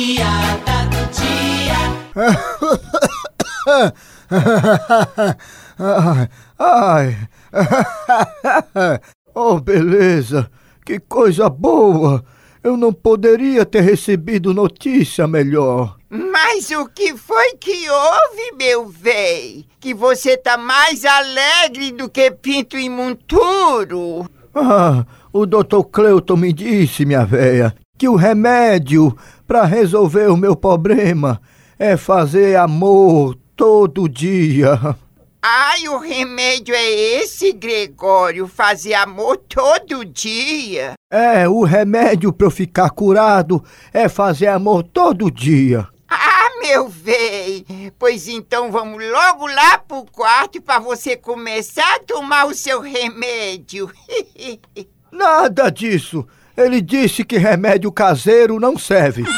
piada do ai, ai. oh, beleza. Que coisa boa. Eu não poderia ter recebido notícia melhor. Mas o que foi que houve, meu véi? Que você tá mais alegre do que pinto em monturo? Ah, o doutor Cleuton me disse, minha véia, que o remédio para resolver o meu problema é fazer amor todo dia. Ai, o remédio é esse, Gregório? Fazer amor todo dia? É, o remédio para eu ficar curado é fazer amor todo dia. Ah, meu véi! Pois então vamos logo lá pro quarto para você começar a tomar o seu remédio. Nada disso. Ele disse que remédio caseiro não serve.